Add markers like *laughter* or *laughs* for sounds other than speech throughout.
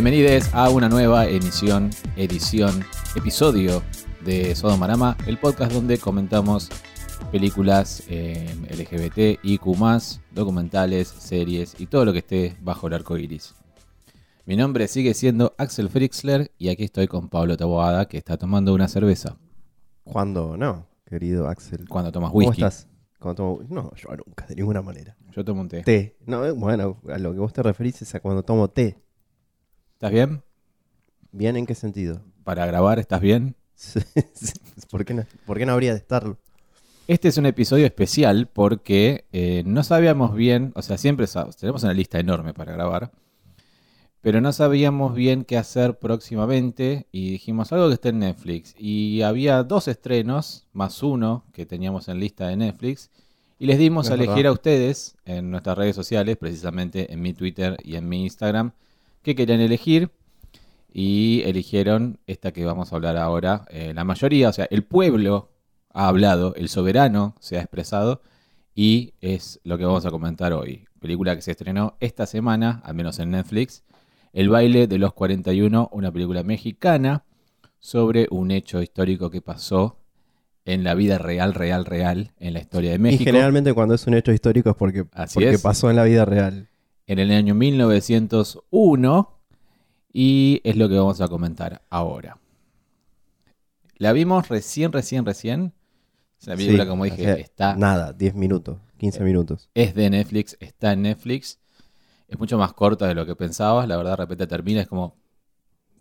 Bienvenidos a una nueva emisión, edición, episodio de Sodomarama, el podcast donde comentamos películas eh, LGBT, IQ, documentales, series y todo lo que esté bajo el arco iris. Mi nombre sigue siendo Axel Frixler y aquí estoy con Pablo Taboada que está tomando una cerveza. ¿Cuándo no, querido Axel? Cuando tomas ¿Cómo whisky. estás? Cuando tomo- No, yo nunca, de ninguna manera. Yo tomo un té. Té. No, eh, bueno, a lo que vos te referís es a cuando tomo té. ¿Estás bien? ¿Bien en qué sentido? Para grabar, ¿estás bien? ¿Por qué no, por qué no habría de estarlo? Este es un episodio especial porque eh, no sabíamos bien, o sea, siempre sa- tenemos una lista enorme para grabar, pero no sabíamos bien qué hacer próximamente y dijimos algo que esté en Netflix. Y había dos estrenos, más uno que teníamos en lista de Netflix, y les dimos a elegir verdad. a ustedes en nuestras redes sociales, precisamente en mi Twitter y en mi Instagram, qué querían elegir. Y eligieron esta que vamos a hablar ahora. Eh, la mayoría, o sea, el pueblo ha hablado, el soberano se ha expresado y es lo que vamos a comentar hoy. Película que se estrenó esta semana, al menos en Netflix. El baile de los 41, una película mexicana sobre un hecho histórico que pasó en la vida real, real, real, en la historia de Y México. generalmente cuando es un hecho histórico es porque, Así porque es. pasó en la vida real. En el año 1901 y es lo que vamos a comentar ahora. La vimos recién, recién, recién. Una película, Sí, como dije, o sea, está, Nada, 10 minutos, 15 minutos. es de Netflix, está en Netflix. Es mucho más corta de lo que pensabas. La verdad, de repente termina, es como...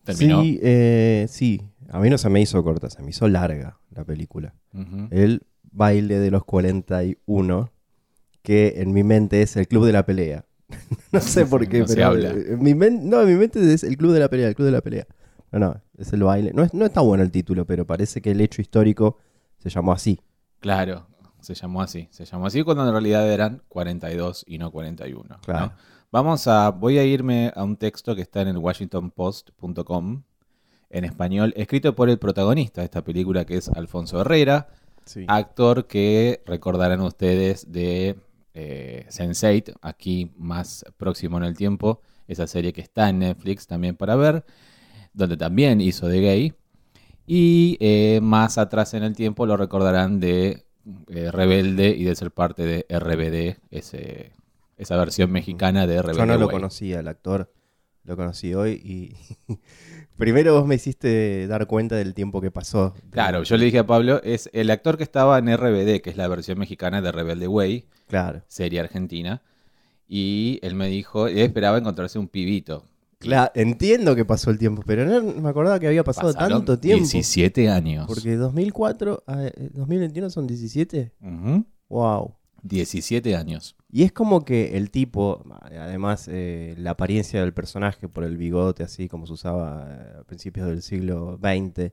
Terminó. Sí, eh, sí. A mí no se me hizo corta, se me hizo larga la película. El baile de los 41, que en mi mente es el club de la pelea. *laughs* no sé por qué, No pero habla. en mi men- no, en mi mente es el club de la pelea, el club de la pelea. No, no, es el baile. No, es- no está bueno el título, pero parece que el hecho histórico se llamó así. Claro, se llamó así. Se llamó así cuando en realidad eran 42 y no 41. ¿no? Claro. Vamos a, voy a irme a un texto que está en el WashingtonPost.com en español, escrito por el protagonista de esta película que es Alfonso Herrera, Sí. actor que recordarán ustedes de eh, Sense8, aquí más próximo en el tiempo, esa serie que está en Netflix también para ver, donde también hizo de gay. Y eh, más atrás en el tiempo lo recordarán de eh, Rebelde y de ser parte de RBD, ese, esa versión mexicana de Rebelde. Yo no lo Way. conocía, el actor. Lo conocí hoy y *laughs* primero vos me hiciste dar cuenta del tiempo que pasó. Claro, yo le dije a Pablo, es el actor que estaba en RBD, que es la versión mexicana de Rebelde Way, Claro. serie argentina, y él me dijo, él esperaba encontrarse un pibito. Claro, entiendo que pasó el tiempo, pero no me acordaba que había pasado Pasaron tanto tiempo. 17 años. Porque 2004 a eh, 2021 son 17. Ujú, Wow. 17 años. Y es como que el tipo, además eh, la apariencia del personaje por el bigote así como se usaba eh, a principios del siglo XX,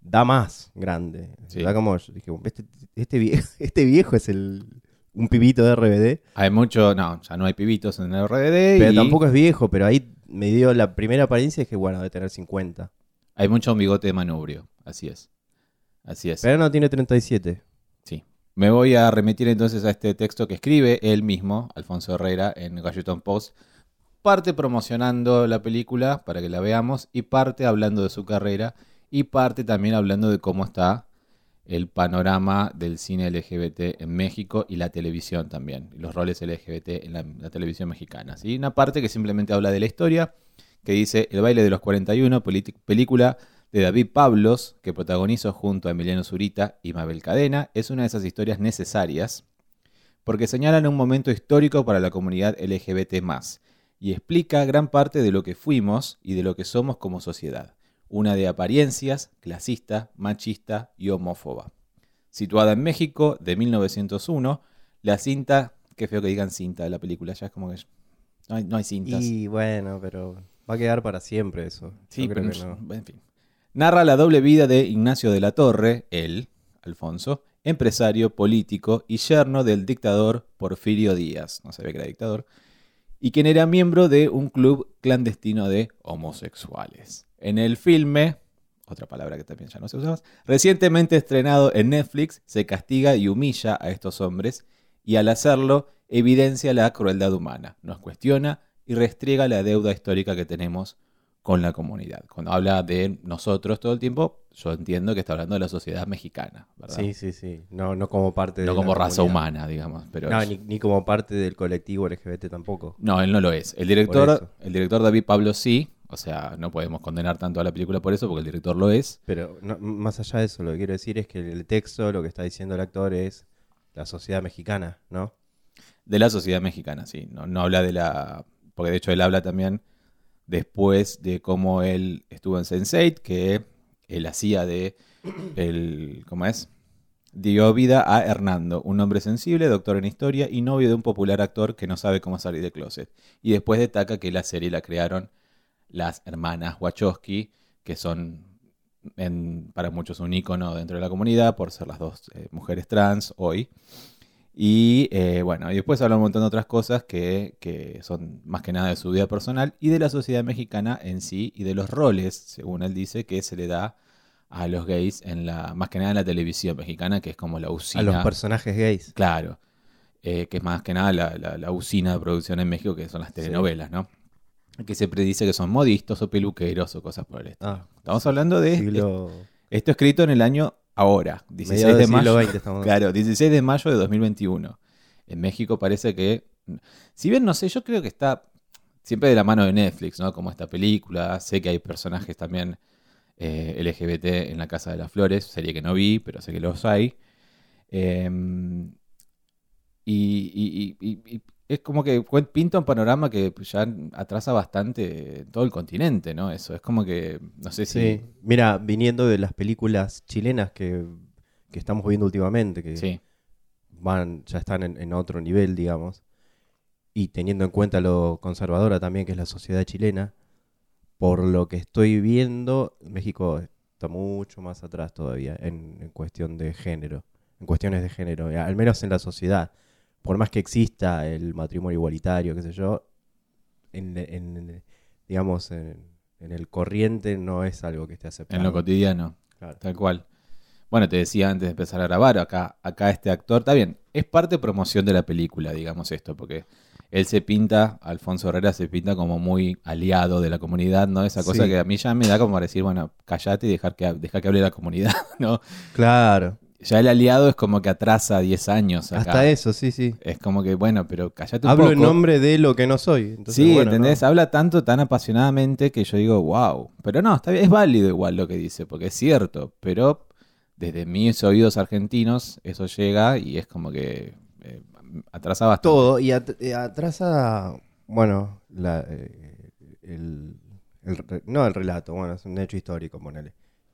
da más grande. Sí. Da como, yo dije, este, este viejo, *laughs* este viejo es el, un pibito de RBD, Hay mucho, no, ya no hay pibitos en el RBD pero y tampoco es viejo, pero ahí me dio la primera apariencia y dije, bueno, debe tener 50. hay mucho bigote de manubrio, así es. Así es. Pero no tiene 37. Me voy a remitir entonces a este texto que escribe él mismo, Alfonso Herrera, en Washington Post. Parte promocionando la película para que la veamos y parte hablando de su carrera y parte también hablando de cómo está el panorama del cine LGBT en México y la televisión también, y los roles LGBT en la, televisión mexicana. ¿sí? Una parte que simplemente habla de la historia, que dice El baile de los 41, politi- película de David Pablos, que protagonizó junto a Emiliano Zurita y Mabel Cadena, es una de esas historias necesarias porque señalan un momento histórico para la comunidad LGBT y explica gran parte de lo que fuimos y de lo que somos como sociedad. Una de apariencias, clasista, machista y homófoba. Situada en México de 1901, la cinta, qué feo que digan cinta de la película, ya es como que no hay, no hay cintas. Y bueno, pero va a quedar para siempre eso. Sí, pero no. en fin. Narra la doble vida de Ignacio de la Torre, él, Alfonso, empresario, político y yerno del dictador Porfirio Díaz, no se ve que era dictador, y quien era miembro de un club clandestino de homosexuales. En el filme, otra palabra que también ya no se usa más, recientemente estrenado en Netflix, se castiga y humilla a estos hombres y al hacerlo evidencia la crueldad humana, nos cuestiona y restriega la deuda histórica que tenemos con la comunidad. Cuando habla de nosotros todo el tiempo, yo entiendo que está hablando de la sociedad mexicana, ¿verdad? Sí, sí, sí. No, no como parte de no la como raza comunidad. humana, digamos. Pero No, es- ni, ni como parte del colectivo LGBT tampoco. No, él no lo es. El director, el director David Pablo sí. O sea, no podemos condenar tanto a la película por eso, porque el director lo es. Pero no- más allá de eso, lo que quiero decir es que el texto, lo que está diciendo el actor es la sociedad mexicana, ¿no? De la sociedad mexicana, sí. No, no habla de la. Porque de hecho él habla también después de cómo él estuvo en Sense8, que él hacía de. El, ¿Cómo es? Dio vida a Hernando, un hombre sensible, doctor en historia y novio de un popular actor que no sabe cómo salir de closet. Y después destaca que la serie la crearon las hermanas Wachowski, que son para muchos un ícono dentro de la comunidad por ser las dos eh, mujeres trans hoy. Y eh, bueno, y después habla un montón de otras cosas que, que son más que nada de su vida personal y de la sociedad mexicana en sí y de los roles, según él dice, que se le da a los gays en la, más que nada en la televisión mexicana, que es como la usina. A los personajes gays. Claro, eh, que es más que nada la, la- la usina de producción en México, que son las telenovelas, ¿no? Que se predice que son modistas o peluqueros o cosas por el estilo. Ah, Estamos hablando de siglo... esto escrito en el año ahora, 16 mediados de mayo. estamos *laughs* Claro, 16 de mayo de 2021. En México parece que, si bien no sé, yo creo que está siempre de la mano de Netflix, ¿no? Como esta película, sé que hay personajes también eh, LGBT en La Casa de las Flores, serie que no vi, pero sé que los hay. Eh, y, y- y- y es como que pinta un panorama que ya atrasa bastante todo el continente, ¿no? Eso, es como que, no sé si... Sí, mira, viniendo de las películas chilenas que, que estamos viendo últimamente, que Sí, van, ya están en, en otro nivel, digamos, y teniendo en cuenta lo conservadora también que es la sociedad chilena, por lo que estoy viendo, México está mucho más atrás todavía en, en cuestión de género, en cuestiones de género, al menos en la sociedad. Por más que exista el matrimonio igualitario, qué sé yo, en, en- digamos, en, en el corriente no es algo que esté aceptado. en lo cotidiano. Claro. Tal cual. Bueno, te decía antes de empezar a grabar, acá, acá este actor, está bien, es parte promoción de la película, digamos esto, porque él se pinta, Alfonso Herrera se pinta como muy aliado de la comunidad, ¿no? Esa cosa Sí. que a mí ya me da como para decir, bueno, callate y dejar que, deja que hable la comunidad, *laughs* ¿no? Claro, Ya el aliado es como que atrasa 10 años acá. hasta eso, sí, sí. Es como que, bueno, pero callate un Hablo poco. en nombre de lo que no soy. Entonces, sí, bueno, ¿entendés? no. Habla tanto, tan apasionadamente que yo digo, wow. Pero no, está bien, es válido igual lo que dice, porque es cierto. Pero desde mis oídos argentinos, eso llega y es como que eh, atrasa bastante. Todo, y at- eh, atrasa, bueno, la, eh, el, no el relato, bueno, es un hecho histórico, ponele.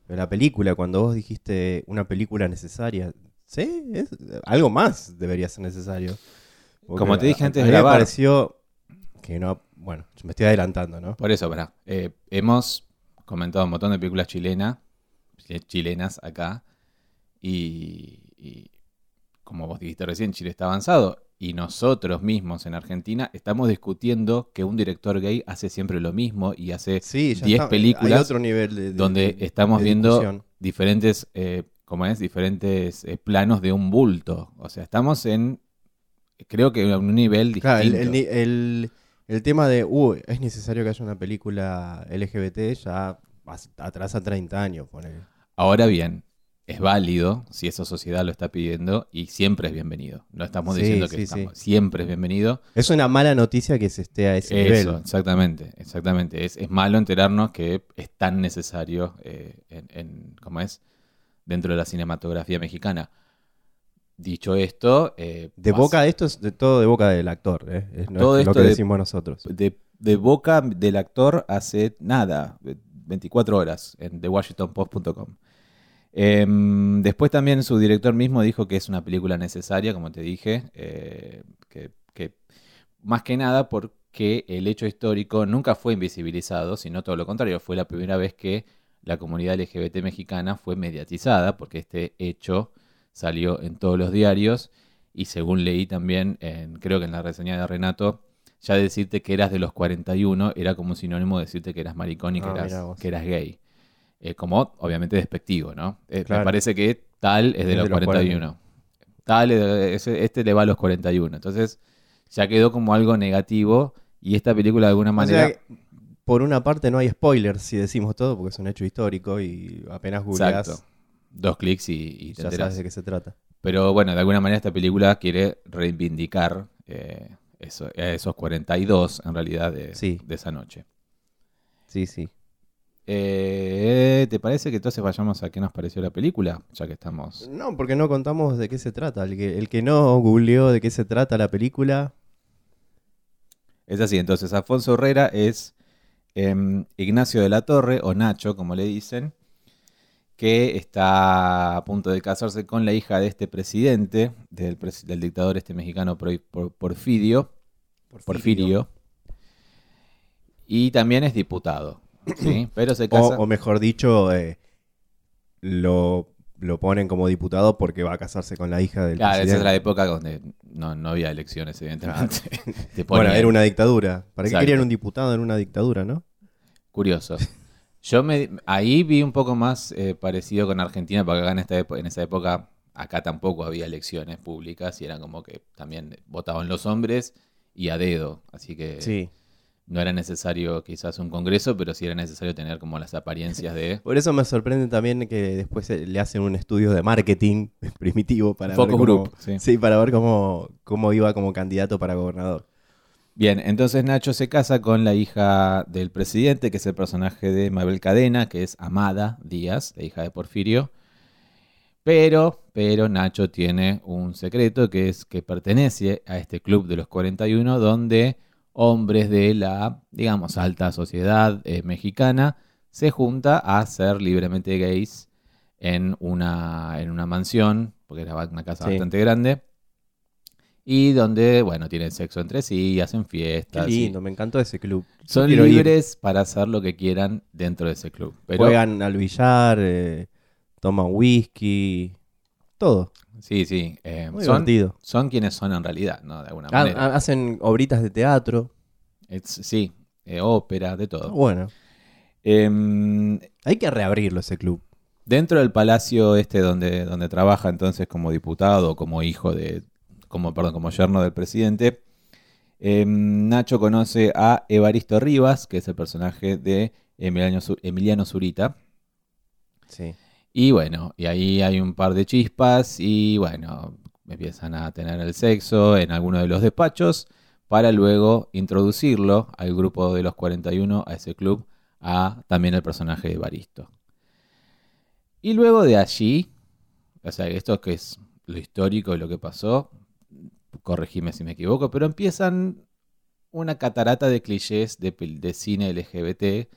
Pero la película, cuando vos dijiste una película necesaria, sí, es- algo más debería ser necesario. Porque Como te dije antes de mí me grabar. pareció que no, bueno, me estoy adelantando, ¿no? Por eso, pará. Eh, hemos comentado un montón de películas chilenas, chilenas acá. Y, y como vos dijiste recién, Chile está avanzado. Y nosotros mismos en Argentina estamos discutiendo que un director gay hace siempre lo mismo y hace Sí, ya 10 está, películas hay otro nivel de, de- donde de- estamos de viendo diferentes, eh, ¿cómo es? Diferentes eh, planos de un bulto. O sea, estamos en, creo que en un nivel distinto. Claro, el, el el- el tema de, uh, es necesario que haya una película LGBT ya as- atrasa 30 años, ponele. Ahora bien, es válido si esa sociedad lo está pidiendo y siempre es bienvenido. No estamos Sí, diciendo que sí, estamos- sí. siempre es bienvenido. Es una mala noticia que se esté a ese Eso, nivel. exactamente, exactamente. Es, es malo enterarnos que es tan necesario eh, en, en- ¿cómo es? Dentro de la cinematografía mexicana. Dicho esto, eh, De boca de esto es de todo de boca del actor, ¿eh? Es, no Todo es lo esto que de- decimos nosotros. de, de boca del actor hace nada, 24 horas en thewashingtonpost.com. Em, después también su director mismo dijo que es una película necesaria, como te dije, eh, que, que más que nada porque el hecho histórico nunca fue invisibilizado, sino todo lo contrario, fue la primera vez que la comunidad LGBT mexicana fue mediatizada, porque este hecho salió en todos los diarios y según leí también, en, creo que en la reseña de Renato, ya decirte que eras de los 41 era como un sinónimo de decirte que eras maricón y que, Ah, eras, que eras gay. Eh, como obviamente despectivo, ¿no? Eh, Me parece que tal es de Es los de los 41. Tal, es- este le va a los 41. Entonces ya quedó como algo negativo y esta película de alguna O manera... sea, por una parte no hay spoilers si decimos todo, porque es un hecho histórico y apenas googleás, Exacto. Dos clics y, y te ya enterás. sabes de qué se trata. Pero bueno, de alguna manera esta película quiere reivindicar eh, eso, esos 42 en realidad de, Sí. de esa noche. Sí, sí. Eh, ¿Te parece que entonces vayamos a qué nos pareció la película? Ya que estamos... No, porque no contamos de qué se trata. El que, el que no googleó de qué se trata la película, Es así, entonces Alfonso Herrera es em, Ignacio de la Torre, o Nacho, como le dicen, que está a punto de casarse con la hija de este presidente, del, pres- del dictador este mexicano Por- Por- Porfirio, Porfirio, y también es diputado, ¿sí? *clears throat* Pero se casa... o mejor dicho, eh, lo, lo ponen como diputado porque va a casarse con la hija del Claro, esa es presidente. la época donde no, no había elecciones, evidentemente. *laughs* Te Bueno, era una dictadura. ¿Para qué querían un diputado en una dictadura, no? Curioso. Yo me, ahí vi un poco más eh, parecido con Argentina, porque acá en, esta en esa época, acá tampoco había elecciones públicas y eran como que también votaban los hombres y a dedo. Así que Sí. No era necesario quizás un congreso, pero sí era necesario tener como las apariencias de *laughs* Por eso me sorprende también que después eh, le hacen un estudio de marketing *laughs* primitivo para Focus ver cómo, group. sí. Sí, para ver cómo, cómo iba como candidato para gobernador. Bien, entonces Nacho se casa con la hija del presidente, que es el personaje de Mabel Cadena, que es Amada Díaz, la hija de Porfirio. Pero, pero Nacho tiene un secreto que es que pertenece a este club de los 41, donde hombres de la, digamos, alta sociedad eh, mexicana se junta a ser libremente gays en una, en una mansión, porque era una casa Sí. bastante grande, y donde, bueno, tienen sexo entre sí hacen Qué fiestas. y lindo, me encantó ese club. son quiero ir. libres para hacer lo que quieran dentro de ese club. Pero, Juegan al billar, eh, toman whisky, todo. Sí, sí, eh, Muy son, divertido. son quienes son en realidad, ¿no? De alguna Ha- manera. ha- hacen obritas de teatro. Es- sí, eh, ópera, de todo. Bueno, Em, hay que reabrirlo ese club. dentro del palacio este donde, donde trabaja entonces como diputado, como hijo de, como, perdón, como yerno del presidente, em, Nacho conoce a Evaristo Rivas, que es el personaje de Emiliano, Zu- Emiliano Zurita. Sí. Y bueno, y ahí hay un par de chispas y bueno, empiezan a tener el sexo en alguno de los despachos para luego introducirlo al grupo de los 41, a ese club, a también el personaje de Baristo. Y luego de allí, o sea, esto que es lo histórico de lo que pasó, corregime si me equivoco, pero empiezan una catarata de clichés de, de cine LGBT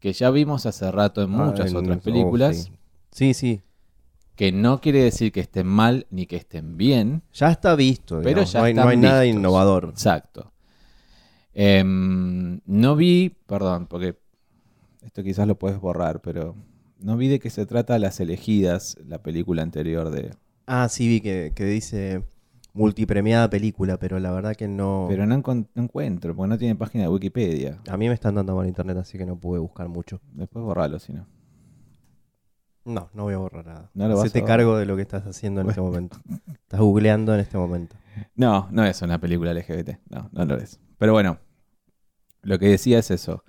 que ya vimos hace rato en muchas Ah, en- otras oh, películas sí. Sí, sí. que no quiere decir que estén mal ni que estén bien. Ya está visto. Pero ya no hay, no hay nada vistos. innovador. Exacto. Em, no vi, perdón, porque esto quizás lo puedes borrar, pero no vi de qué se trata Las elegidas, la película anterior de... Ah, sí, vi que, que dice multipremiada película, pero la verdad que no. Pero no, encon- no encuentro, porque no tiene página de Wikipedia. A mí me están dando por internet, así que no pude buscar mucho. Después borralo, si no. No, no voy a borrar nada. No lo vas Hacete a borrar. cargo de lo que estás haciendo en este momento. Estás googleando en este momento. No, no es una película LGBT. No, no lo es. Pero bueno, lo que decía es eso.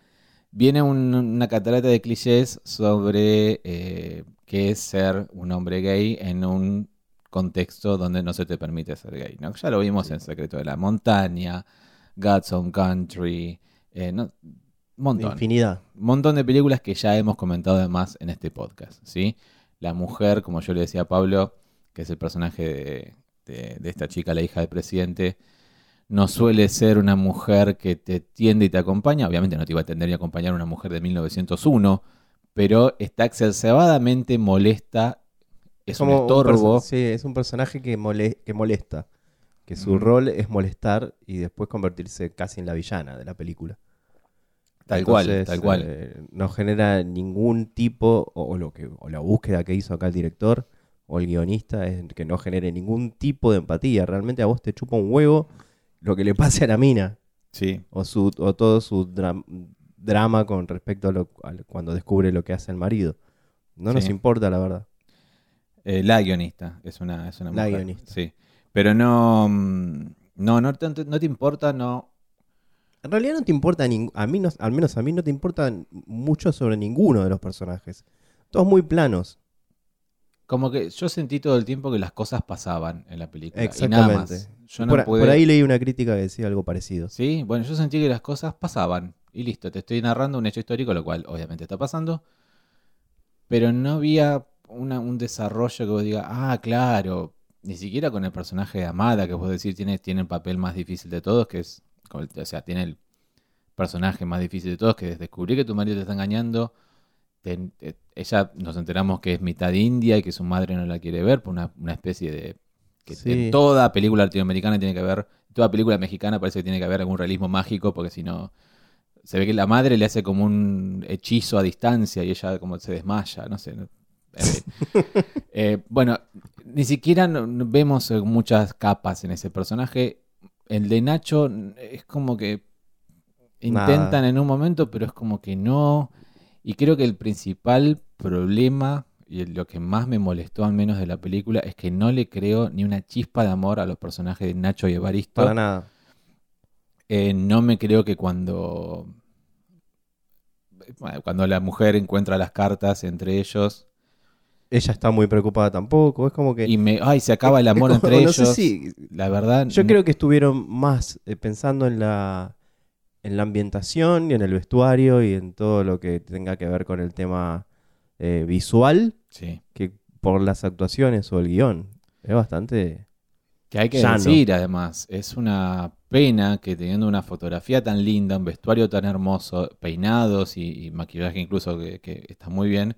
Viene un- una catarata de clichés sobre eh, qué es ser un hombre gay en un contexto donde no se te permite ser gay. ¿no? Ya lo vimos en Secreto de la Montaña, God's Own Country, eh, no- montón. Infinidad. Un montón de películas que ya hemos comentado además en este podcast, ¿sí? La mujer, como yo le decía a Pablo, que es el personaje de, de- de esta chica, la hija del presidente, no suele ser una mujer que te tiende y te acompaña. Obviamente no te iba a atender y acompañar una mujer de 1901, pero está exacerbadamente molesta, es un estorbo. sí, es un personaje que, mole- que molesta. Que su Mm. rol es molestar y después convertirse casi en la villana de la película. Tal cual, tal cual. eh, no genera ningún tipo, o, o lo que, o la búsqueda que hizo acá el director o el guionista es que no genere ningún tipo de empatía. Realmente a vos te chupa un huevo lo que le pase a la mina Sí, o, su, o todo su dra- drama con respecto a, lo, a cuando descubre lo que hace el marido. No nos importa, la verdad. Eh, la guionista, es una, es una La mujer, guionista. Sí. Pero no, mm, no, no, te- no te importa, no. En realidad no te importa, a mí no- al menos a mí no te importa mucho sobre ninguno de los personajes. Todos muy planos. Como que yo sentí todo el tiempo que las cosas pasaban en la película. Y nada Exactamente. más. Yo no por, pude... por ahí leí una crítica que decía algo parecido. Sí, bueno, yo sentí que las cosas pasaban. Y listo, te estoy narrando un hecho histórico, lo cual obviamente está pasando. Pero no había una- un desarrollo que vos digas, ah, claro. Ni siquiera con el personaje de Amada, que vos decís tiene, tiene el papel más difícil de todos, que es. O sea, tiene el personaje más difícil de todos, que es descubrir que tu marido te está engañando. te- te- ella nos enteramos que es mitad india y que su madre no la quiere ver por una, una especie de. que Sí. en toda película latinoamericana tiene que haber. Toda película mexicana parece que tiene que haber algún realismo mágico, porque si no. Se ve que la madre le hace como un hechizo a distancia y ella como se desmaya, no sé. *laughs* Eh, bueno, ni siquiera vemos muchas capas en ese personaje. El de Nacho es como que intentan Nada. en un momento, pero es como que no. Y creo que el principal problema y lo que más me molestó al menos de la película es que no le creo ni una chispa de amor a los personajes de Nacho y Evaristo. Para nada. Eh, no me creo que cuando bueno, cuando la mujer encuentra las cartas entre ellos Ella está muy preocupada tampoco. Es como que. y me ay se acaba el amor como- entre no ellos sé si- la verdad Yo creo que estuvieron más eh, pensando en la, en la ambientación y en el vestuario y en todo lo que tenga que ver con el tema eh, visual sí. que por las actuaciones o el guion. Es bastante... que hay que llano. decir además es una pena que teniendo una fotografía tan linda un vestuario tan hermoso peinados y, y maquillaje incluso que, que está muy bien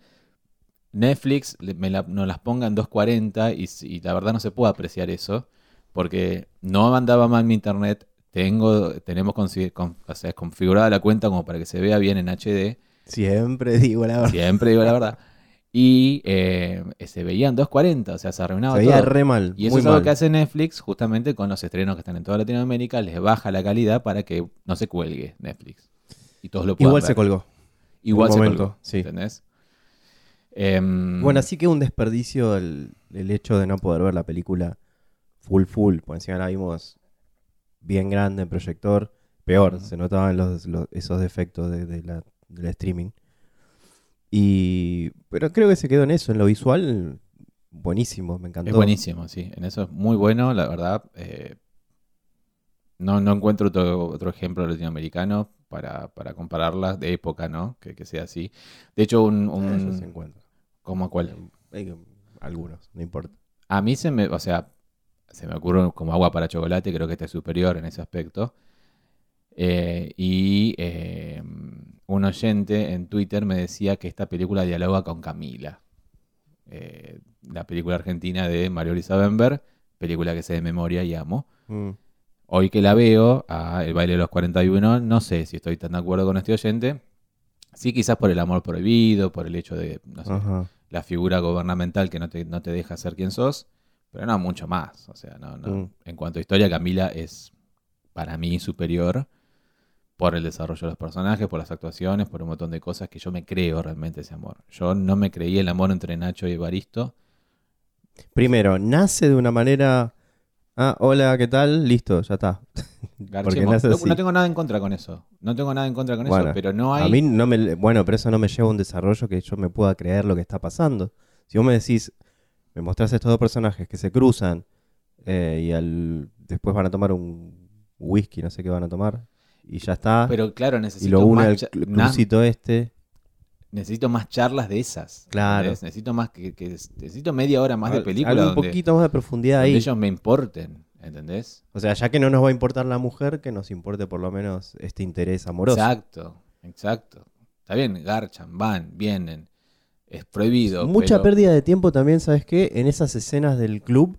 Netflix me la- nos las ponga en 240 y, la verdad no se puede apreciar eso porque no andaba mal mi internet tengo tenemos consi- con- o sea, configurada la cuenta como para que se vea bien en HD Siempre digo la verdad. siempre digo la verdad *laughs* y eh, se veía en 240 o sea se arruinaba Se veía todo re mal. y eso muy es algo mal. que hace Netflix justamente con los estrenos que están en toda Latinoamérica les baja la calidad para que no se cuelgue Netflix y todos lo Igual ver. se colgó. igual se momento, colgó sí. ¿entendés? Em, Bueno, así que un desperdicio el, el hecho de no poder ver la película full full. Por encima la vimos bien grande en proyector. Peor, se notaban los, los- esos defectos de, de la, del streaming. Y. Pero creo que se quedó en eso, en lo visual. Buenísimo, me encantó. Es buenísimo, sí. En eso es muy bueno, la verdad. eh, no, no encuentro otro, otro ejemplo latinoamericano para, para compararlas de época, ¿no? Que, que sea así. De hecho, un... un- ¿Cómo cuál? Hay que- algunos, no importa. A mí se me, o sea, se me ocurre como agua para chocolate, creo que este es superior en ese aspecto. Eh, y eh, un oyente en Twitter me decía que esta película dialoga con Camila, eh, la película argentina de Mario Luisa Bember, película que sé de memoria y amo. Mm. Hoy que la veo, a El baile de los 41, no sé si estoy tan de acuerdo con este oyente. Sí, quizás por el amor prohibido, por el hecho de, no sé. La figura gubernamental que no te, no te deja ser quien sos, pero no mucho más. O sea, no, no. Mm. En cuanto a historia, Camila es para mí superior por el desarrollo de los personajes, por las actuaciones, por un montón de cosas que yo me creo realmente ese amor. Yo no me creí el amor entre Nacho y Evaristo. Primero, nace de una manera. Ah, hola, ¿qué tal? Listo, ya está. *laughs* Porque No, tengo nada en contra con eso. No tengo nada en contra con Bueno, eso, pero no hay. A mí no me. Bueno, pero eso no me lleva a un desarrollo que yo me pueda creer lo que está pasando. Si vos me decís, me mostrás estos dos personajes que se cruzan eh, y al, después van a tomar un whisky, no sé qué van a tomar, y ya está. Pero claro, y necesito lo une al crucito este. Necesito más charlas de esas. Claro. ¿entendés? Necesito más que, que- necesito media hora más de película algo donde, un poquito más de profundidad donde ahí. ellos me importen, ¿entendés? O sea, ya que no nos va a importar la mujer, que nos importe por lo menos este interés amoroso. Exacto, exacto. Está bien, garchan, van, vienen. Es prohibido. Mucha pero- pérdida de tiempo también, ¿sabes qué? En esas escenas del club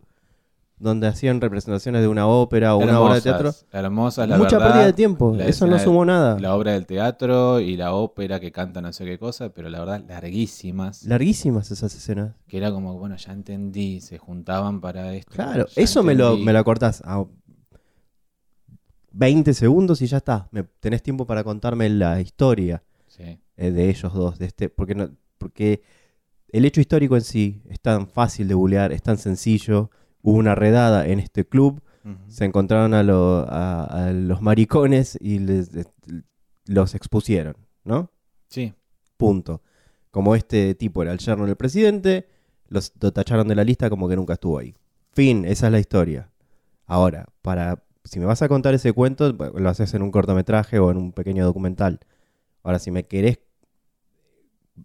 donde hacían representaciones de una ópera o una obra de teatro. Hermosas, la Mucha verdad, pérdida de tiempo. Eso no sumó nada. La obra del teatro y la ópera que canta no sé qué cosa, pero la verdad, larguísimas. Larguísimas esas escenas. Que era como, bueno, ya entendí, se juntaban para esto. Claro, eso me lo, me lo cortás a 20 segundos y ya está. Me, tenés tiempo para contarme la historia Sí. eh, de ellos dos. De este, porque, no, porque el hecho histórico en sí es tan fácil de bulear, es tan sencillo. Hubo una redada en este club se encontraron a, lo- a- a los maricones y les, les- los expusieron, ¿no? Sí. Punto. Como este tipo era el yerno del presidente, los lo tacharon de la lista como que nunca estuvo ahí. Fin, esa es la historia. Ahora, para si me vas a contar ese cuento, lo haces en un cortometraje o en un pequeño documental. Ahora, si me querés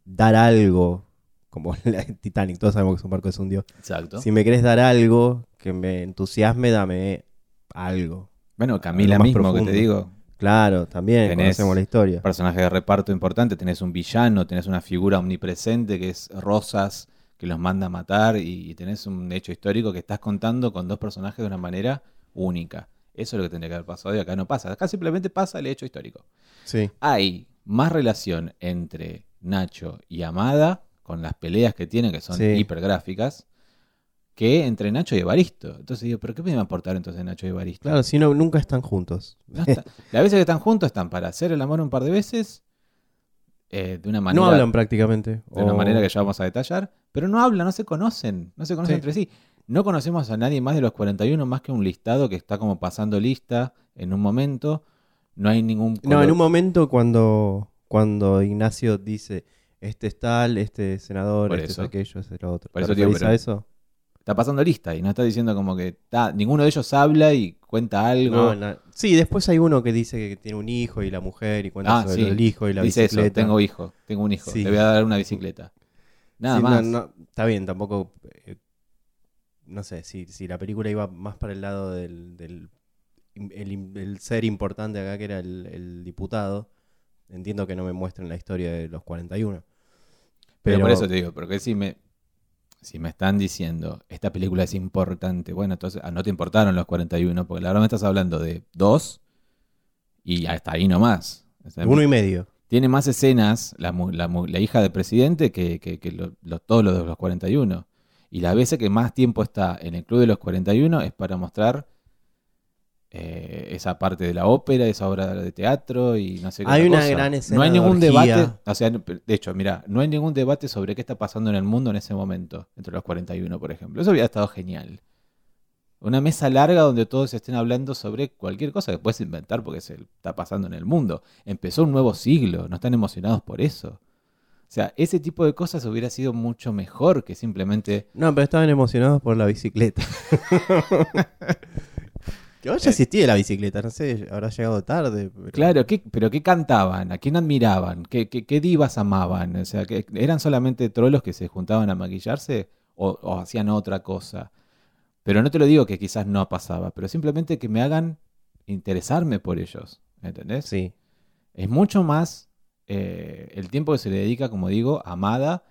dar algo, como *laughs* la Titanic, todos sabemos que su barco se hundió. Exacto. Si me querés dar algo que me entusiasme, dame algo. Bueno, Camila Algo mismo, que te digo. Claro, también Tenés- conocemos la historia. Personaje de reparto importante. Tenés un villano, tenés una figura omnipresente que es Rosas, que los manda a matar. Y, y tenés un hecho histórico que estás contando con dos personajes de una manera única. Eso es lo que tendría que haber pasado y acá no pasa. Acá simplemente pasa el hecho histórico. Sí. Hay más relación entre Nacho y Amada, con las peleas que tienen, que son Sí. hipergráficas, que entre Nacho y Evaristo. Entonces digo, ¿pero qué me va a aportar entonces Nacho y Evaristo? Claro, si no, nunca están juntos. No está- *laughs* Las veces que están juntos están para hacer el amor un par de veces, eh, de una manera, no hablan prácticamente. de una manera que ya vamos a detallar, pero no hablan, no se conocen, no se conocen Sí. entre sí. No conocemos a nadie más de los 41, más que un listado que está como pasando lista en un momento. No hay ningún... No, en un momento cuando, cuando Ignacio dice, este es tal, este es senador, este eso. es aquello, este es lo otro. Por ¿Te eso referís pero- a eso? Está pasando lista y no está diciendo como que ta, ninguno de ellos habla y cuenta algo. No, Sí, después hay uno que dice que tiene un hijo y la mujer y cuenta Ah, sobre sí. el hijo y la Dice bicicleta. eso, tengo hijo, tengo un hijo, Sí. le voy a dar una bicicleta. Nada Sí, más. no, está bien, tampoco. eh, no sé, si, si la película iba más para el lado del, del el, el ser importante acá, que era el, el diputado, entiendo que no me muestren la historia de los 41. Pero, por eso te digo, porque si me, si me están diciendo, esta película es importante, bueno, entonces ah, no te importaron los 41, porque la verdad me estás hablando de dos y hasta ahí nomás. O sea, Uno y medio. Tiene más escenas la, la, la hija del presidente que, que, que lo- lo- todos los de los 41. Y la veces que más tiempo está en el Club de los 41 es para mostrar eh, esa parte de la ópera, esa obra de teatro y no sé qué Hay otra una cosa. gran escena No hay ningún debate, o sea, de hecho, mira, no hay ningún debate sobre qué está pasando en el mundo en ese momento, entre los 41, por ejemplo. Eso hubiera estado genial. Una mesa larga donde todos estén hablando sobre cualquier cosa que puedes inventar porque se está pasando en el mundo. Empezó un nuevo siglo, no están emocionados por eso. O sea, ese tipo de cosas hubiera sido mucho mejor que simplemente... No, pero estaban emocionados por la bicicleta. *laughs* Eh. vaya existía la bicicleta, no sé, habrá llegado tarde. pero- Claro, ¿qué, pero ¿qué cantaban? ¿A quién admiraban? ¿Qué, qué, qué divas amaban? O sea, que ¿eran solamente trolos que se juntaban a maquillarse o, o hacían otra cosa? Pero no te lo digo que quizás no pasaba, pero simplemente que me hagan interesarme por ellos. ¿Entendés? Sí. Es mucho más eh, el tiempo que se le dedica, como digo, a Amada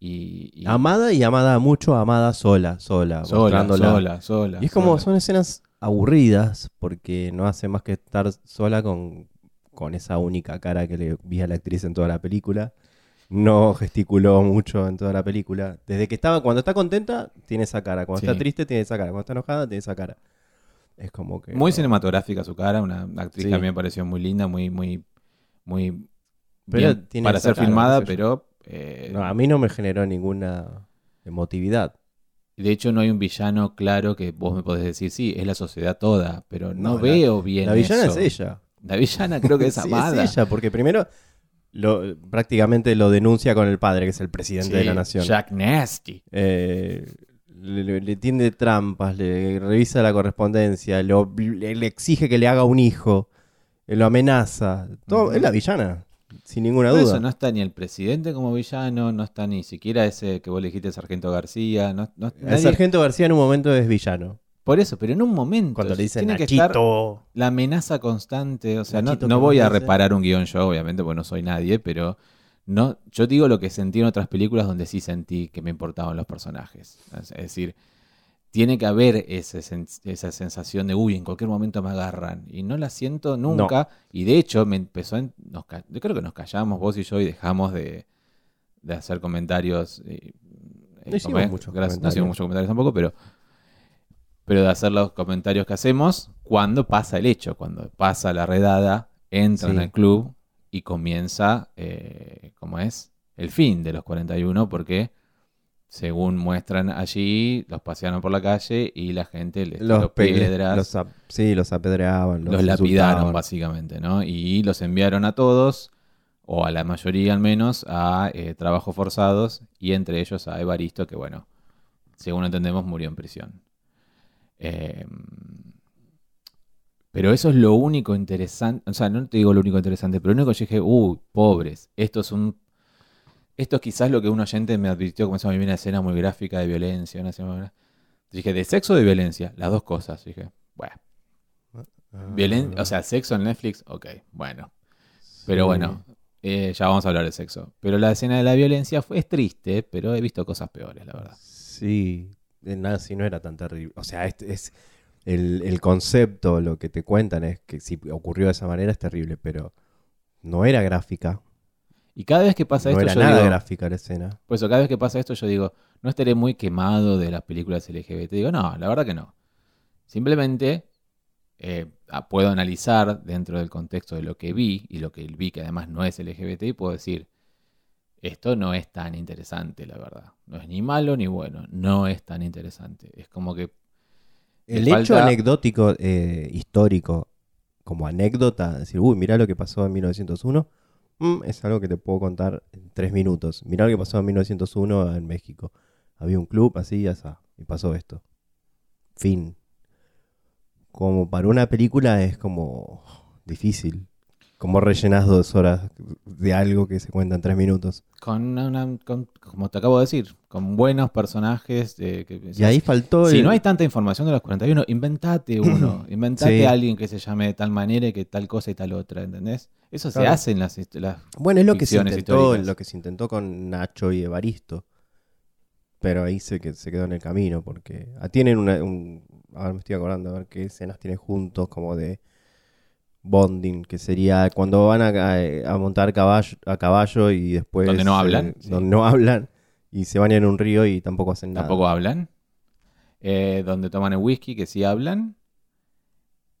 y, y- Amada y amada mucho, amada sola, sola, sola, sola, sola. Y es como, sola. son escenas aburridas porque no hace más que estar sola con, con esa única cara que le vi a la actriz en toda la película. No gesticuló mucho en toda la película. Desde que estaba, cuando está contenta, tiene esa cara. Cuando Sí. está triste, tiene esa cara. Cuando está enojada, tiene esa cara. Es como que. Muy no. cinematográfica su cara, una actriz Sí. que a mí me pareció muy linda, muy, muy, muy Pero bien tiene para ser cara, filmada, sé pero eh, No, a mí no me generó ninguna emotividad. De hecho no hay un villano claro que vos me podés decir, sí, es la sociedad toda, pero no, No, la- veo bien La villana eso. es ella. La villana creo que es *laughs* Sí, Amada. es ella, porque primero lo, prácticamente lo denuncia con el padre, que es el presidente Sí, de la nación. Jack Nasty. Eh, le, le- le tiende trampas, le revisa la correspondencia, le, obli- le- le exige que le haga un hijo, eh, lo amenaza. Todo. Es la villana, sin ninguna Por duda. eso no está ni el presidente como villano, no está ni siquiera ese que vos le dijiste, Sargento García. No, no- El nadie- sargento García en un momento es villano. Por eso, pero en un momento. Cuando le dicen tiene que estar la amenaza constante. O sea, no, Nachito, no ¿qué voy a reparar un guion yo, obviamente, porque no soy nadie, pero no, yo digo lo que sentí en otras películas donde sí sentí que me importaban los personajes. Es es decir, tiene que haber ese esa sensación de, uy, en cualquier momento me agarran. Y no la siento nunca. Y de hecho, me empezó. en- nos yo creo que nos callamos vos y yo y dejamos de, de hacer comentarios. eh, No hicimos muchos No comentarios. hicimos muchos comentarios tampoco, pero pero de hacer los comentarios que hacemos cuando pasa el hecho, cuando pasa la redada, entran Sí. al club y comienza, eh, ¿cómo es? El fin de los 41, porque según muestran allí, los pasearon por la calle y la gente les Los, piedras, los sí, los apedreaban. los, Los, lapidaron insultaban. básicamente, ¿no? Y los enviaron a todos, o a la mayoría al menos, a eh, trabajos forzados y entre ellos a Evaristo, que bueno, según entendemos, murió en prisión. Eh, pero eso es lo único interesante, o sea, no te digo lo único interesante, pero lo único que yo dije, uy, pobres, esto es un... Esto es quizás lo que un oyente me advirtió, como se llama, una escena muy gráfica de violencia, una escena Dije, ¿de sexo o de violencia? Las dos cosas. Dije, bueno. Ah, Violen o sea, sexo en Netflix, ok, bueno. Pero bueno, eh, ya vamos a hablar de sexo. Pero la escena de la violencia fue, es triste, pero he visto cosas peores, la verdad. Sí, nada, si no era tan terrible. O sea, este es el, el concepto, lo que te cuentan es que si ocurrió de esa manera es terrible, pero no era gráfica. Y cada vez que pasa no esto, era yo nada digo, gráfica la escena. por eso cada vez que pasa esto, yo digo, no estaré muy quemado de las películas LGBT. Digo, no, la verdad que no. Simplemente eh, puedo analizar dentro del contexto de lo que vi y lo que vi que además no es LGBT y puedo decir, esto no es tan interesante, la verdad. No es ni malo ni bueno, no es tan interesante. Es como que El hecho anecdótico, eh, histórico, como anécdota, decir, uy, mirá lo que pasó en 1901, mm, es algo que te puedo contar en tres minutos. Mirá lo que pasó en 1901 en México. Había un club así y así, y pasó esto. Fin. Como para una película es como difícil. Como rellenas dos horas de algo que se cuenta en tres minutos. con, una- con- como te acabo de decir, con buenos personajes. eh, que, Y ahí faltó si el- no hay tanta información de los 41, inventate *clears throat* uno. Inventate Sí. a alguien que se llame de tal manera y que tal cosa y tal otra, ¿entendés? Eso se hace en las, las- Bueno, es lo que se intentó, históricas. lo que se intentó con Nacho y Evaristo. Pero ahí se, que, se quedó en el camino, porque ah, tienen una, un, ahora me estoy acordando, a ver qué escenas tienen juntos, como de bonding, que sería cuando van a, a- montar caballo, a caballo y después... Donde no eh, hablan, sí. Donde no hablan y se bañan en un río y tampoco hacen nada. Tampoco hablan. Eh, donde toman el whisky, que sí hablan.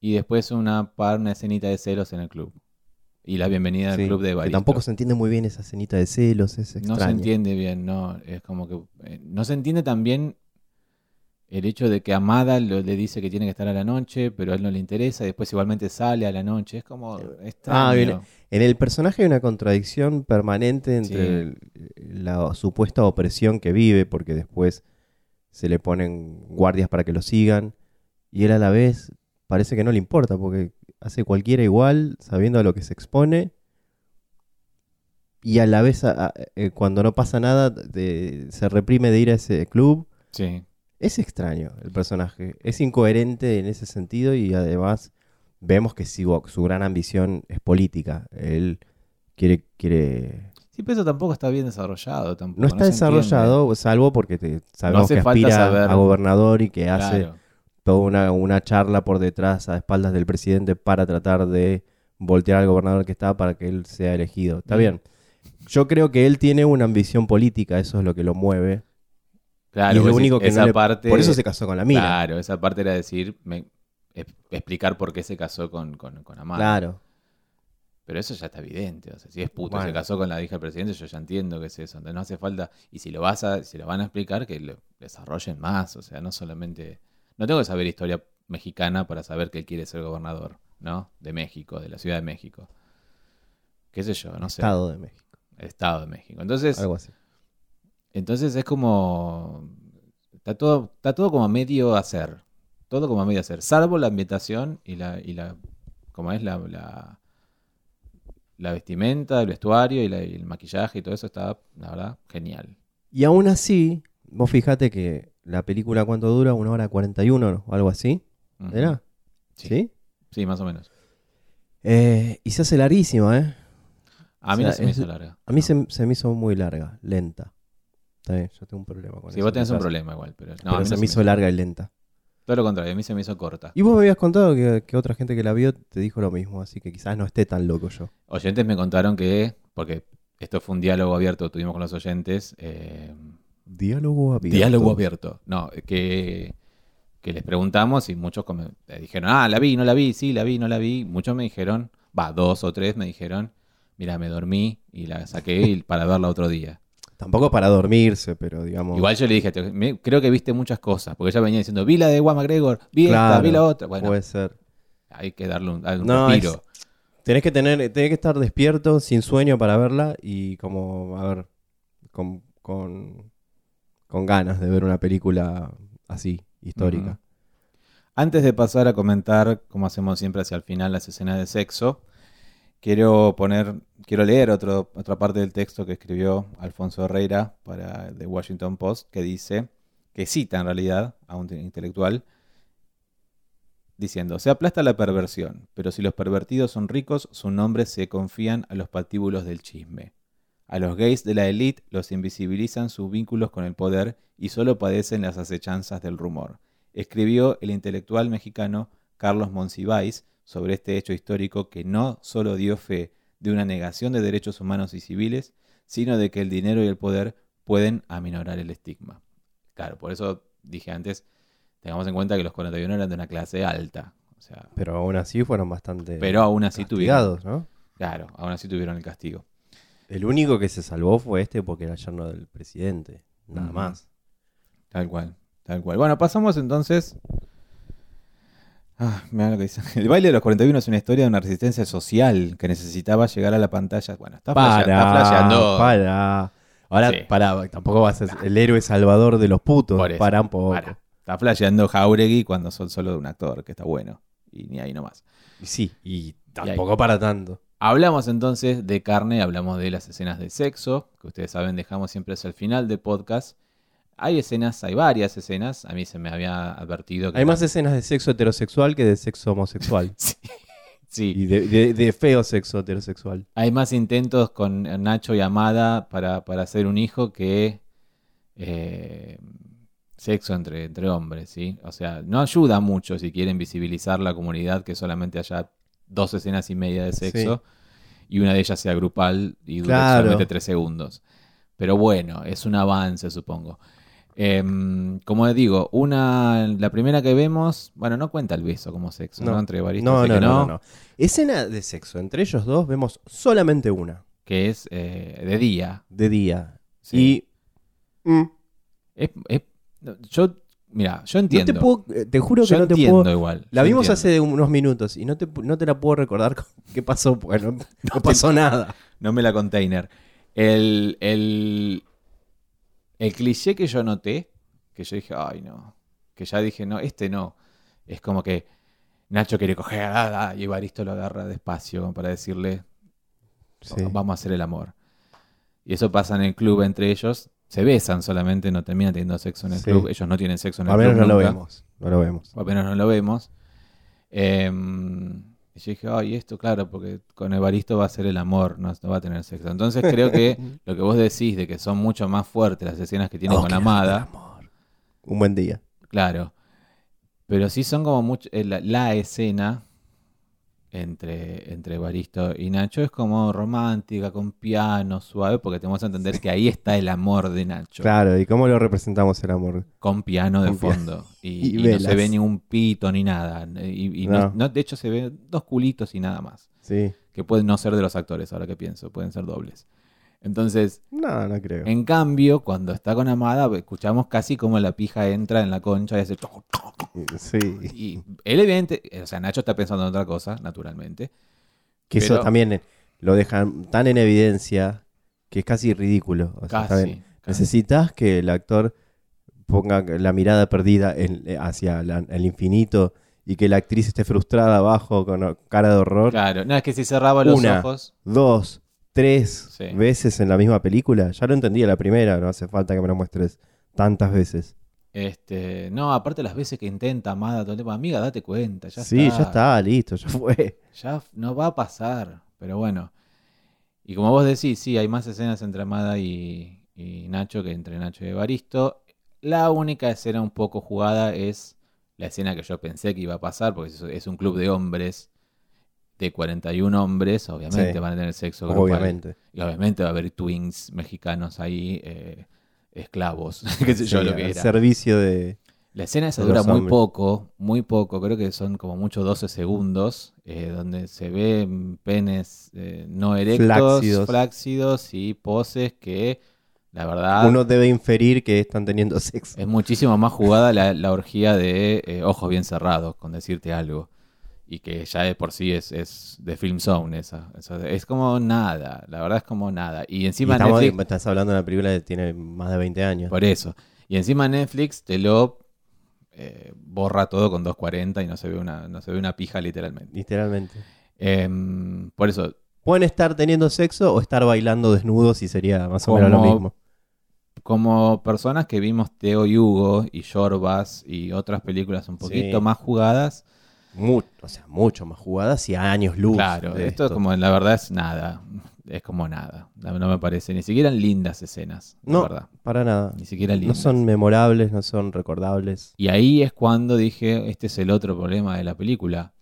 Y después una, par, una escenita de celos en el club. Y la bienvenida al Sí, club de que tampoco se entiende muy bien esa escenita de celos, es No se entiende bien, no. Es como que. eh, no se entiende también el hecho de que Amada lo- le dice que tiene que estar a la noche, pero a él no le interesa. y Después igualmente sale a la noche. Es como extraño. Ah, bien. En el personaje hay una contradicción permanente entre Sí. el- la supuesta opresión que vive, porque después se le ponen guardias para que lo sigan, y él a la vez parece que no le importa, porque hace cualquiera igual, sabiendo a lo que se expone, y a la vez a- a- eh, cuando no pasa nada de- se reprime de ir a ese club. Sí. Es extraño el personaje, es incoherente en ese sentido y además vemos que su, su gran ambición es política. Él quiere, quiere... Sí, pero eso tampoco está bien desarrollado. Tampoco, No está entiende. desarrollado, salvo porque te- sabemos hace que aspira a gobernador y que hace toda una, una charla por detrás a espaldas del presidente para tratar de voltear al gobernador que está para que él sea elegido. Está bien. Yo creo que él tiene una ambición política, eso es lo que lo mueve. Claro, y es lo único que no esa le- parte. Por eso se casó con la mina. Claro, esa parte era decir. me- es- explicar por qué se casó con, con, con. Claro. Pero eso ya está evidente. O sea, si es puto, Bueno. se casó con la hija del presidente, yo ya entiendo que es eso. Entonces no hace falta. Y si lo vas a, si lo van a explicar, que lo desarrollen más. O sea, no solamente. No tengo que saber historia mexicana para saber que él quiere ser gobernador, ¿no? De México, de la Ciudad de México. ¿Qué sé yo? No sé. Estado de México. El Estado de México. Entonces, Algo así. Entonces es como. Está todo, está todo como a medio hacer. Todo como a medio hacer. Salvo la ambientación y la. Y la como es la, la, la vestimenta, el vestuario y, la- y el maquillaje y todo eso está, la verdad, genial. Y aún así, vos fijate que la película cuánto dura, una hora 41 o algo así. ¿Era? Sí. ¿Sí? Sí, más o menos. Eh, y se hace larguísima, ¿eh? A mí O sea, no se me es- hizo larga. A mí se, se me hizo muy larga, lenta. Está bien, yo tengo un problema con Si eso. vos tenés un problema igual, pero, no, a mí se no me hizo larga y lenta. Todo lo contrario, a mí se me hizo corta. Y vos me habías contado que, que otra gente que la vio te dijo lo mismo, así que quizás no esté tan loco yo. Oyentes me contaron que, porque esto fue un diálogo abierto que tuvimos con los oyentes, eh, Diálogo abierto. Diálogo abierto. No, que, que les preguntamos y muchos eh, dijeron, ah, la vi, no la vi, sí, la vi, no la vi. Muchos me dijeron, va, dos o tres me dijeron, mira, me dormí y la saqué para verla otro día. Tampoco para dormirse, pero digamos. Igual yo le dije, te- me- creo que viste muchas cosas, porque ella venía diciendo, vi la de Juan McGregor, vi esta, Claro, vi la otra. Bueno, Puede ser. hay que darle un, darle un No, respiro. Tenés que tener, tenés que estar despierto, sin sueño para verla y como, a ver, con, con, con ganas de ver una película así, histórica. Antes de pasar a comentar, como hacemos siempre hacia el final, las escenas de sexo, quiero poner, quiero leer otra parte del texto que escribió Alfonso Herrera para The Washington Post, que dice, que cita en realidad a un intelectual, diciendo, se aplasta la perversión, pero si los pervertidos son ricos, sus nombres se confían a los patíbulos del chisme. A los gays de la élite los invisibilizan sus vínculos con el poder y solo padecen las acechanzas del rumor. Escribió el intelectual mexicano Carlos Monsiváis sobre este hecho histórico que no solo dio fe de una negación de derechos humanos y civiles, sino de que el dinero y el poder pueden aminorar el estigma. Claro, por eso dije antes, tengamos en cuenta que los 41 eran de una clase alta. O sea, Pero aún así fueron bastante pero aún así tuvieron. castigados, ¿no? Claro, aún así tuvieron el castigo. El único que se salvó fue este porque era yerno del presidente, nada más. Tal cual, tal cual. Bueno, pasamos entonces. Ah, mirá lo que dice. El baile de los 41 es una historia de una resistencia social que necesitaba llegar a la pantalla. Bueno, está, flashea- está flasheando. para. Ahora, Sí. para, tampoco vas a ser el héroe salvador de los putos. Por eso, para un poco. para. Está flasheando Jauregui cuando son solo de un actor, que está bueno. Y ni ahí nomás. Sí, y tampoco para tanto. Hablamos entonces de carne, hablamos de las escenas de sexo, que ustedes saben, dejamos siempre hacia el final del podcast. Hay escenas, hay varias escenas. A mí se me había advertido que. Hay más escenas de sexo heterosexual que de sexo homosexual. *laughs* Sí. sí. y de, de- de feo sexo heterosexual. Hay más intentos con Nacho y Amada para, para hacer un hijo que eh, sexo entre, entre hombres, ¿sí? O sea, no ayuda mucho si quieren visibilizar la comunidad que solamente haya dos escenas y media de sexo y una de ellas sea grupal y dure Claro. solamente tres segundos. Pero bueno, es un avance, supongo. Em, como digo, una, la primera que vemos, bueno, no cuenta el beso como sexo, ¿no? No. Entre Evaristo, No, no, no, no. Escena de sexo. Entre ellos dos vemos solamente una. que es eh, de día. De día. Sí. Y. mm, Es- es- yo, mira, yo entiendo. te puedo. eh, Te juro que yo no te puedo. igual. La vimos entiendo. hace unos minutos y no te, no te la puedo recordar *laughs* qué pasó, porque no, *laughs* no pasó nada. No me la container. El, el, el cliché que yo noté, que yo dije, ay no, que ya dije, no, este no. Es como que Nacho quiere coger ah, y Evaristo lo agarra despacio para decirle, Sí. vamos a hacer el amor. Y eso pasa en el club entre ellos. Se besan solamente, no terminan teniendo sexo en el Sí. club. Ellos no tienen sexo en el Al menos club. no lo vemos. No lo vemos. o apenas no lo vemos. Em, y yo dije, ay, esto claro, porque con Evaristo va a ser el amor, no, no va a tener sexo. Entonces creo que *laughs* lo que vos decís de que son mucho más fuertes las escenas que tiene Oh, con Amada, amor. Un buen día. claro. Pero sí son como mucho, eh, la, la escena entre, entre Evaristo y Nacho es como romántica, con piano, suave, porque tenemos que entender que ahí está el amor de Nacho. Claro, ¿y cómo lo representamos el amor? con piano de Con piano. fondo. *laughs* Y, Y y no se ve ni un pito ni nada. Y, y no- No. no- de hecho, se ven dos culitos y nada más. Sí. Que pueden no ser de los actores, ahora que pienso, pueden ser dobles. Entonces, No, no creo. en cambio, cuando está con Amada, escuchamos casi como la pija entra en la concha y hace. Sí. Y él, evidente, o sea, Nacho está pensando en otra cosa, naturalmente. Que eso Pero- también eh, lo dejan tan en evidencia que es casi ridículo. O sea, Casi. Necesitas que el actor ponga la mirada perdida en- eh, hacia la- el infinito y que la actriz esté frustrada abajo con cara de horror. Claro, no, es que si cerraba los Una. ojos. Dos, tres Sí. veces en la misma película. Ya lo entendí a la primera, no hace falta que me lo muestres tantas veces. Este, no, aparte las veces que intenta Amada todo el tiempo, amiga, date cuenta, ya sí, está. ya está, listo, ya fue. Ya no va a pasar, pero bueno. Y como vos decís, sí, hay más escenas entre Amada y, y Nacho que entre Nacho y Evaristo. La única escena un poco jugada es la escena que yo pensé que iba a pasar, porque es un club de hombres, de 41 hombres, obviamente Sí. van a tener sexo grupal. Obviamente. Y obviamente va a haber twins mexicanos ahí, eh, esclavos, *laughs* qué sé yo lo que era. servicio de. La escena esa dura muy hombres. poco, muy poco, creo que son como mucho 12 segundos, eh, donde se ven penes eh, no erectos, Flácidos. flácidos y poses que La verdad, Uno debe inferir que están teniendo sexo. es muchísimo más jugada la, la orgía de eh, ojos bien cerrados, con decirte algo. Y que ya de por sí es, es de Film Zone esa. Esa- Es como nada, la verdad es como nada. Y Y encima estamos- Netflix, estás hablando de una película que tiene más de 20 años. por eso. Y encima Netflix te lo eh, borra todo con 240 y no se ve una, no se ve una pija literalmente. Literalmente. Em, por eso, Pueden estar teniendo sexo o estar bailando desnudos y sería más o menos lo mismo. como personas que vimos Teo y Hugo y Jorbas y otras películas un poquito Sí. más jugadas, Mu- o sea, mucho más jugadas y a años luz. claro, de esto, como la verdad es nada, es como nada, no, no me parece, ni siquiera lindas escenas, la No, verdad, para nada. ni siquiera No lindas. son memorables, no son recordables. Y ahí es cuando dije, este es el otro problema de la película.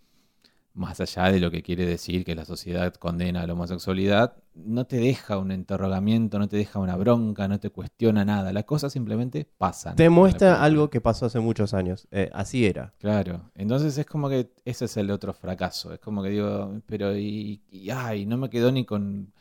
Más allá de lo que quiere decir que la sociedad condena a la homosexualidad, no te deja un interrogamiento, no te deja una bronca, no te cuestiona nada. Las cosas simplemente pasan. Te muestra algo que pasó hace muchos años. Eh, así era. Claro. Entonces es como que ese es el otro fracaso. Es como que digo, pero y, y, ay, no me quedó ni con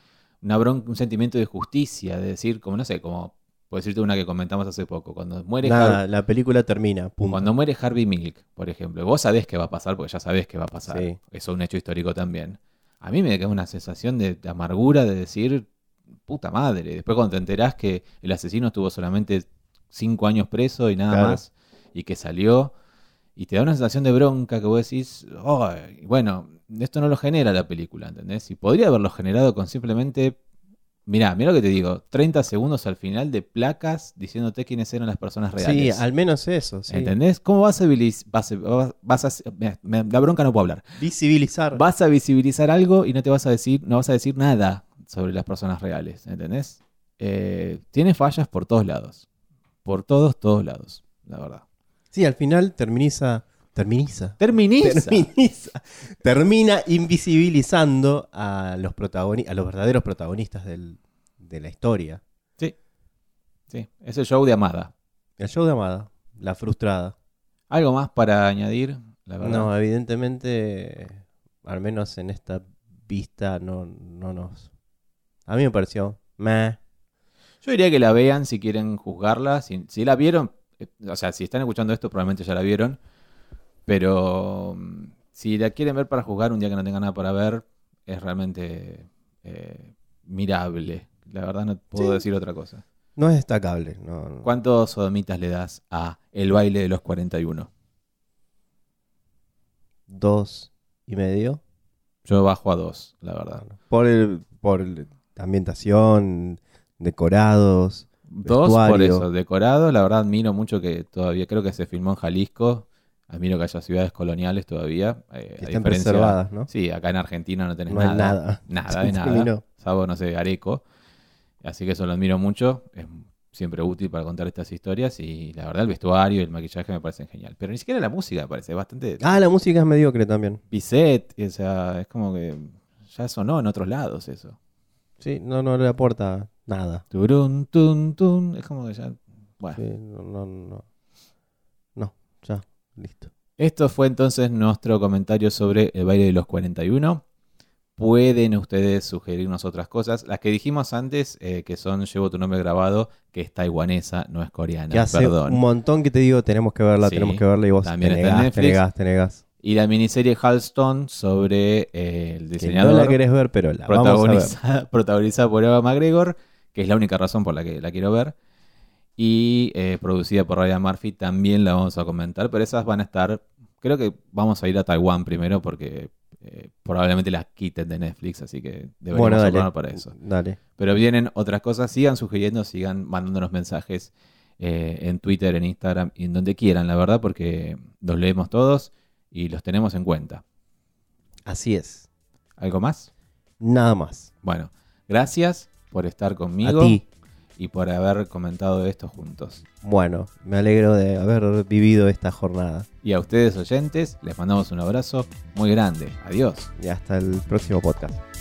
una bronca, un sentimiento de justicia, de decir, como no sé, como, por decirte una que comentamos hace poco, cuando muere Nada, la película termina. punto. Cuando muere Harvey Milk, por ejemplo, vos sabés qué va a pasar porque ya sabés qué va a pasar. Sí. Eso es un hecho histórico también. A mí me queda una sensación de, amargura de decir, puta madre. Después cuando te enterás que el asesino estuvo solamente cinco años preso y nada Claro. más, y que salió, y te da una sensación de bronca que vos decís, "Ay, bueno, esto no lo genera la película, ¿entendés? Y podría haberlo generado con simplemente... Mirá, mirá lo que te digo, 30 segundos al final de placas diciéndote quiénes eran las personas Sí, reales. al menos eso. Sí. ¿Entendés? ¿Cómo vas a visibilizar? Vas a, vas a- me- me- la bronca no puedo hablar. Visibilizar. Vas a visibilizar algo y no te vas a decir, no vas a decir nada sobre las personas reales. ¿Entendés? Eh, tiene fallas por todos lados. Por todos, todos lados. La verdad. Sí, al final terminiza. Terminiza. Terminiza. Terminiza. Termina invisibilizando a los, protagoni- a los verdaderos protagonistas del- de la historia. Sí. Sí. Es el show de Amada. El show de Amada, la frustrada. ¿Algo más para añadir? La verdad. No, evidentemente, al menos en esta vista, no, no nos. A mí me pareció. Meh. Yo diría que la vean si quieren juzgarla. Si, si la vieron, eh, o sea, si están escuchando esto, probablemente ya la vieron. Pero mm, si la quieren ver para juzgar un día que no tengan nada para ver, es realmente eh, mirable. La verdad no puedo Sí. decir otra cosa. No es destacable. No, no. ¿Cuántos sodomitas le das a El baile de los 41? Dos y medio. Yo bajo a dos, la verdad. Por el, por el- ambientación, decorados. Dos por eso, decorado. La verdad admiro mucho que todavía, creo que se filmó en Jalisco. Admiro que haya ciudades coloniales todavía. eh, Que diferencia- preservadas, ¿no? Sí, acá en Argentina no tenés No nada. nada. Nada *laughs* de nada. Salvo, no sé, Areco. Así que eso lo admiro mucho. Es siempre útil para contar estas historias. Y la verdad, el vestuario y el maquillaje me parecen genial. Pero ni siquiera la música me parece bastante. Ah, la música es mediocre también. Bizet, o sea, es como que ya sonó en otros lados eso. Sí, no, no le aporta nada. Turun, tun, tun. Es como que ya. Bueno. Sí, no, no, no. No, ya, listo. Esto fue entonces nuestro comentario sobre el baile de los 41. Pueden ustedes sugerirnos otras cosas. Las que dijimos antes, eh, que son Llevo tu nombre grabado, que es taiwanesa, no es coreana. Que hace Perdón. un montón que te digo, tenemos que verla, Sí, tenemos que verla y vos te negás, te negás, te negás. Y la miniserie Halston sobre eh, el Que diseñador no la querés ver, pero la vamos a ver. protagonizada, *laughs* protagonizada por Eva McGregor, que es la única razón por la que la quiero ver. Y eh, producida por Ryan Murphy, también la vamos a comentar, pero esas van a estar, creo que vamos a ir a Taiwán primero porque eh, probablemente las quiten de Netflix, así que deberíamos Bueno, dale. para eso. Dale. Pero vienen otras cosas, sigan sugiriendo, sigan mandándonos mensajes eh, en Twitter, en Instagram y en donde quieran, la verdad, porque los leemos todos y los tenemos en cuenta. Así es. ¿Algo más? Nada más. Bueno, gracias por estar conmigo A ti. Y por haber comentado esto juntos. Bueno, me alegro de haber vivido esta jornada. Y a ustedes oyentes, les mandamos un abrazo muy grande. Adiós. Y hasta el próximo podcast.